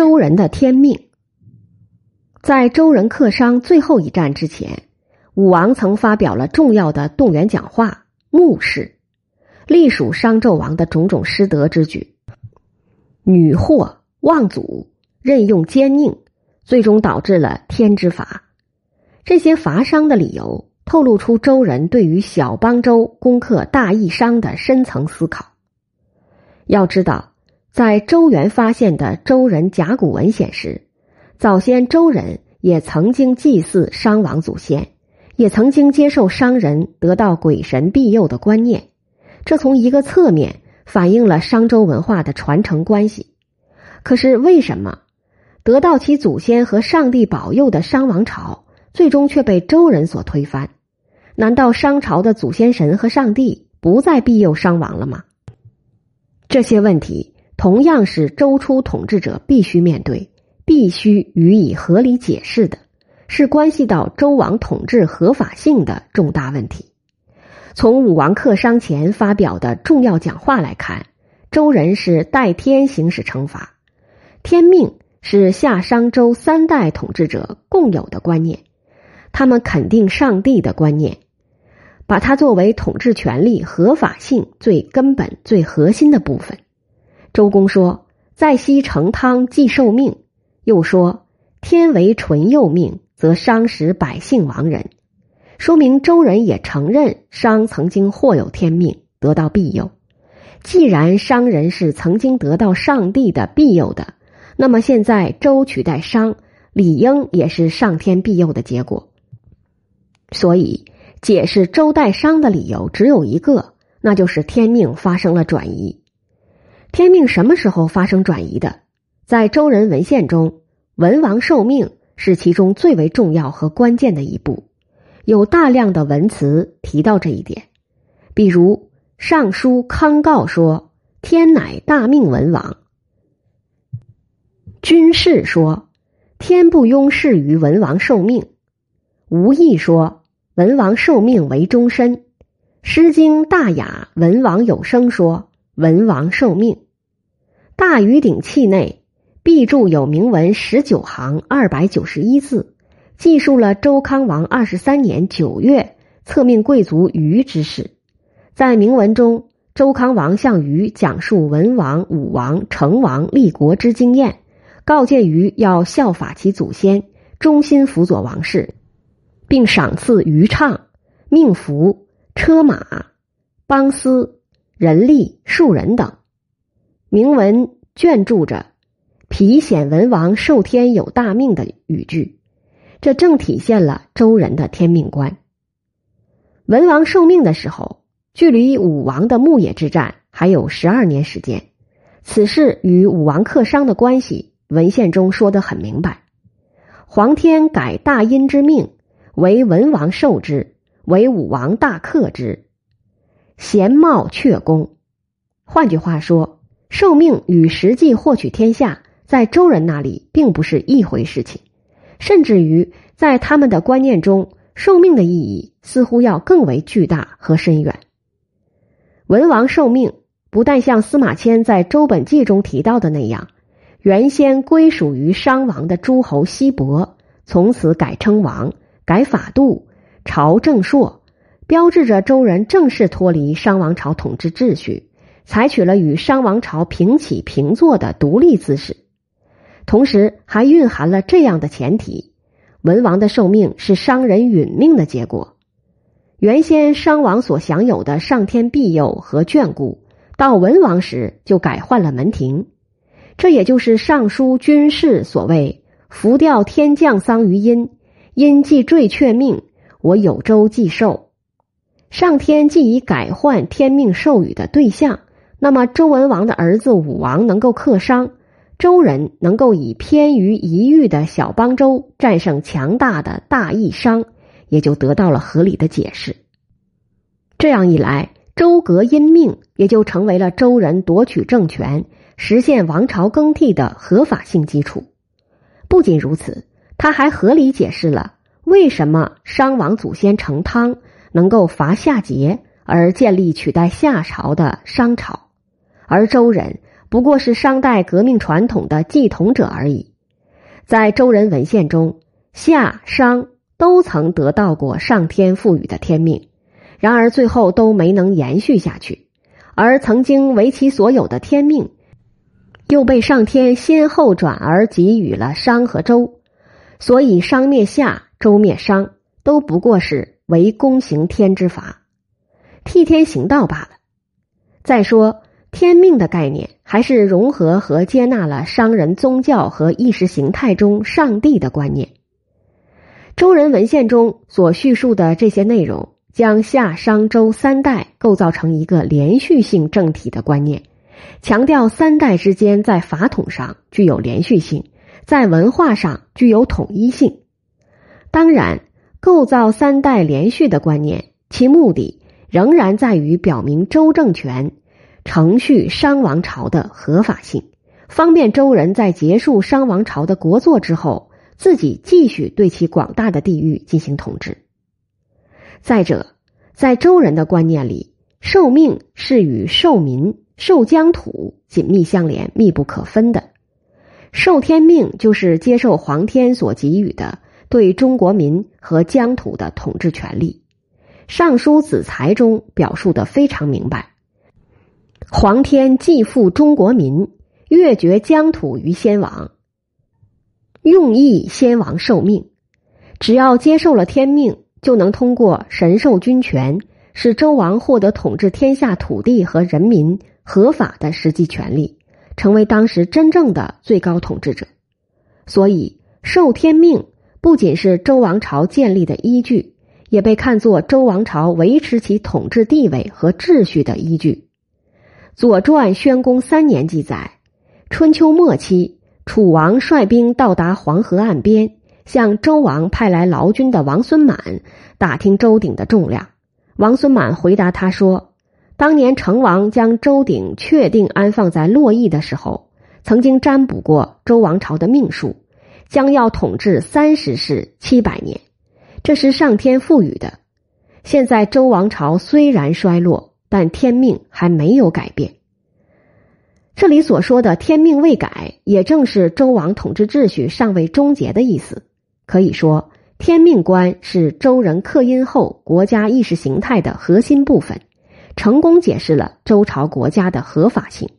周人的天命，在周人克商最后一战之前，武王曾发表了重要的动员讲话《牧氏》，隶属商纣王的种种失德之举，女祸望祖，任用奸佞，最终导致了天之罚。这些伐商的理由，透露出周人对于小邦周攻克大邑商的深层思考。要知道。在周原发现的周人甲骨文显示，早先周人也曾经祭祀商王祖先，也曾经接受商人得到鬼神庇佑的观念。这从一个侧面反映了商周文化的传承关系。可是，为什么得到其祖先和上帝保佑的商王朝，最终却被周人所推翻？难道商朝的祖先神和上帝不再庇佑商王了吗？这些问题。同样是周初统治者必须面对、必须予以合理解释的，是关系到周王统治合法性的重大问题。从武王克商前发表的重要讲话来看，周人是代天行使惩罚，天命是夏商周三代统治者共有的观念，他们肯定上帝的观念，把它作为统治权力合法性最根本、最核心的部分。周公说：“在西成汤既受命。”又说：“天为纯佑命，则商使百姓亡人。”说明周人也承认商曾经获有天命，得到庇佑。既然商人是曾经得到上帝的庇佑的，那么现在周取代商，理应也是上天庇佑的结果。所以，解释周代商的理由只有一个，那就是天命发生了转移。天命什么时候发生转移的？在周人文献中，文王受命是其中最为重要和关键的一步，有大量的文辞提到这一点。比如《尚书康诰》说：“天乃大命文王。”军事说：“天不庸事于文王受命。”吴懿说：“文王受命为终身。”《诗经·大雅·文王有声》说。文王受命，大禹鼎器内壁注有铭文十九行二百九十一字，记述了周康王二十三年九月册命贵族禹之事。在铭文中，周康王向禹讲述文王、武王、成王立国之经验，告诫禹要效法其祖先，忠心辅佐王室，并赏赐渔唱、命符、车马、邦司。人力数人等，铭文卷注着“皮显文王受天有大命”的语句，这正体现了周人的天命观。文王受命的时候，距离武王的牧野之战还有十二年时间，此事与武王克商的关系，文献中说得很明白：皇天改大殷之命，为文王受之，为武王大克之。贤茂却功，换句话说，受命与实际获取天下，在周人那里并不是一回事情，甚至于在他们的观念中，受命的意义似乎要更为巨大和深远。文王受命，不但像司马迁在《周本纪》中提到的那样，原先归属于商王的诸侯西伯，从此改称王，改法度，朝正朔。标志着周人正式脱离商王朝统治秩序，采取了与商王朝平起平坐的独立姿势，同时还蕴含了这样的前提：文王的寿命是商人殒命的结果。原先商王所享有的上天庇佑和眷顾，到文王时就改换了门庭。这也就是《尚书军事》所谓“浮吊天降丧于阴，阴既坠却命，我有周既寿。”上天既已改换天命授予的对象，那么周文王的儿子武王能够克商，周人能够以偏于一域的小邦周战胜强大的大义商，也就得到了合理的解释。这样一来，周革因命也就成为了周人夺取政权、实现王朝更替的合法性基础。不仅如此，他还合理解释了为什么商王祖先成汤。能够伐夏桀而建立取代夏朝的商朝，而周人不过是商代革命传统的继统者而已。在周人文献中，夏、商都曾得到过上天赋予的天命，然而最后都没能延续下去。而曾经为其所有的天命，又被上天先后转而给予了商和周，所以商灭夏，周灭商，都不过是为公行天之法，替天行道罢了。再说。天命的概念，还是融合和接纳了商人宗教和意识形态中上帝的观念。周人文献中所叙述的这些内容，将夏、商、周三代构造成一个连续性政体的观念，强调三代之间在法统上具有连续性，在文化上具有统一性。当然，构造三代连续的观念，其目的仍然在于表明周政权。承续商王朝的合法性，方便周人在结束商王朝的国祚之后，自己继续对其广大的地域进行统治。再者，在周人的观念里，受命是与受民、受疆土紧密相连、密不可分的。受天命就是接受皇天所给予的对中国民和疆土的统治权利。《尚书子材》中表述的非常明白。皇天既负中国民，越绝疆土于先王，用意先王受命。只要接受了天命，就能通过神授君权，使周王获得统治天下土地和人民合法的实际权利，成为当时真正的最高统治者。所以，受天命不仅是周王朝建立的依据，也被看作周王朝维持其统治地位和秩序的依据。《左传》宣公三年记载，春秋末期，楚王率兵到达黄河岸边，向周王派来劳军的王孙满打听周鼎的重量。王孙满回答他说：“当年成王将周鼎确定安放在洛邑的时候，曾经占卜过周王朝的命数，将要统治三十世七百年，这是上天赋予的。现在周王朝虽然衰落。”但天命还没有改变。这里所说的“天命未改”，也正是周王统治秩序尚未终结的意思。可以说，天命观是周人克殷后国家意识形态的核心部分，成功解释了周朝国家的合法性。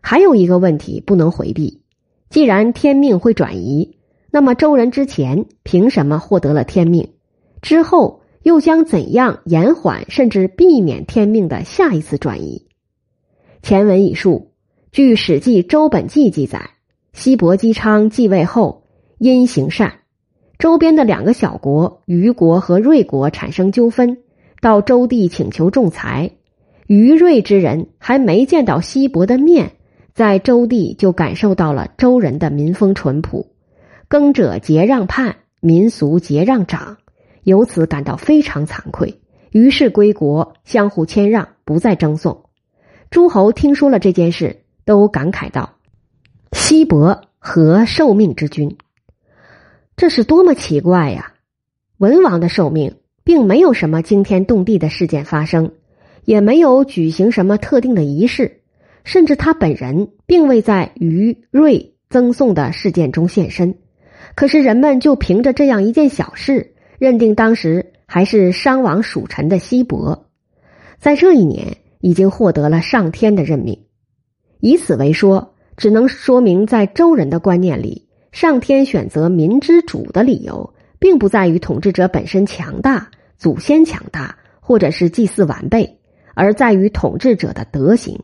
还有一个问题不能回避：既然天命会转移，那么周人之前凭什么获得了天命？之后？又将怎样延缓甚至避免天命的下一次转移？前文已述，据《史记·周本纪》记载，西伯姬昌继位后，因行善，周边的两个小国虞国和芮国产生纠纷，到周地请求仲裁。虞芮之人还没见到西伯的面，在周地就感受到了周人的民风淳朴，耕者节让畔，民俗节让长。由此感到非常惭愧，于是归国，相互谦让，不再争讼。诸侯听说了这件事，都感慨道：“西伯何受命之君？这是多么奇怪呀！文王的受命，并没有什么惊天动地的事件发生，也没有举行什么特定的仪式，甚至他本人并未在于瑞赠送的事件中现身。可是人们就凭着这样一件小事。”认定当时还是商王属臣的西伯，在这一年已经获得了上天的任命，以此为说，只能说明在周人的观念里，上天选择民之主的理由，并不在于统治者本身强大、祖先强大，或者是祭祀完备，而在于统治者的德行，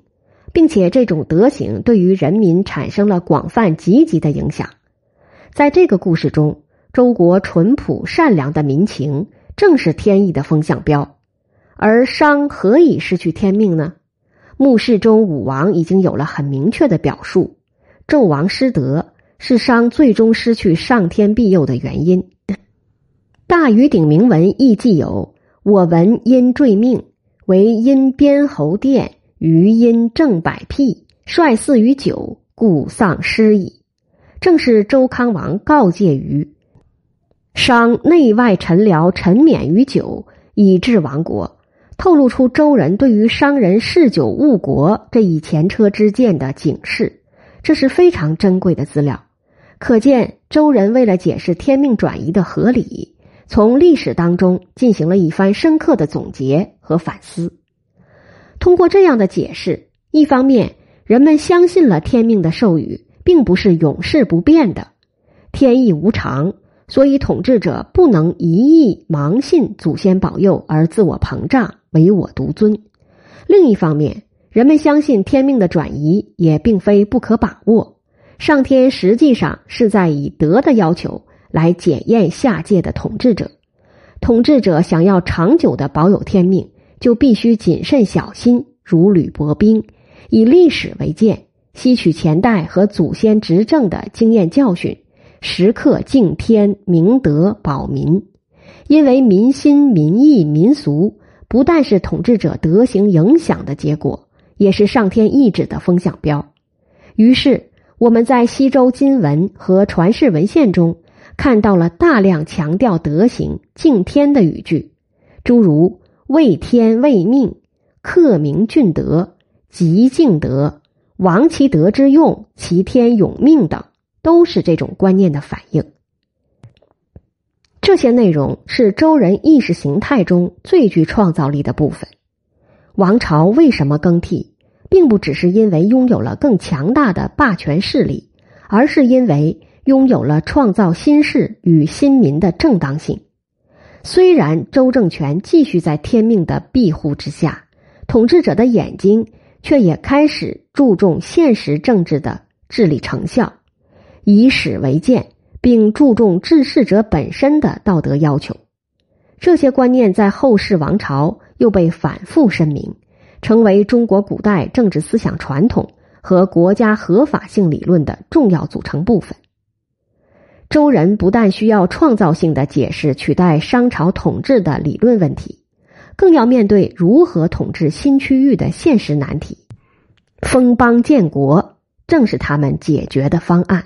并且这种德行对于人民产生了广泛积极的影响。在这个故事中。周国淳朴善良的民情，正是天意的风向标。而商何以失去天命呢？墓室中武王已经有了很明确的表述：纣王失德是商最终失去上天庇佑的原因。大禹鼎铭文亦记有：“我闻因坠命，为因边侯殿余因正百辟，率祀于酒，故丧失矣。”正是周康王告诫于。商内外臣僚沉湎于酒，以致亡国。透露出周人对于商人嗜酒误国这一前车之鉴的警示，这是非常珍贵的资料。可见周人为了解释天命转移的合理，从历史当中进行了一番深刻的总结和反思。通过这样的解释，一方面人们相信了天命的授予并不是永世不变的，天意无常。所以，统治者不能一意盲信祖先保佑而自我膨胀、唯我独尊。另一方面，人们相信天命的转移也并非不可把握。上天实际上是在以德的要求来检验下界的统治者。统治者想要长久的保有天命，就必须谨慎小心，如履薄冰，以历史为鉴，吸取前代和祖先执政的经验教训。时刻敬天明德保民，因为民心民意民俗不但是统治者德行影响的结果，也是上天意志的风向标。于是，我们在西周金文和传世文献中看到了大量强调德行敬天的语句，诸如“为天为命”“克明俊德”“极敬德”“亡其德之用，其天永命”等。都是这种观念的反应。这些内容是周人意识形态中最具创造力的部分。王朝为什么更替，并不只是因为拥有了更强大的霸权势力，而是因为拥有了创造新事与新民的正当性。虽然周政权继续在天命的庇护之下，统治者的眼睛却也开始注重现实政治的治理成效。以史为鉴，并注重治世者本身的道德要求，这些观念在后世王朝又被反复申明，成为中国古代政治思想传统和国家合法性理论的重要组成部分。周人不但需要创造性的解释取代商朝统治的理论问题，更要面对如何统治新区域的现实难题。封邦建国正是他们解决的方案。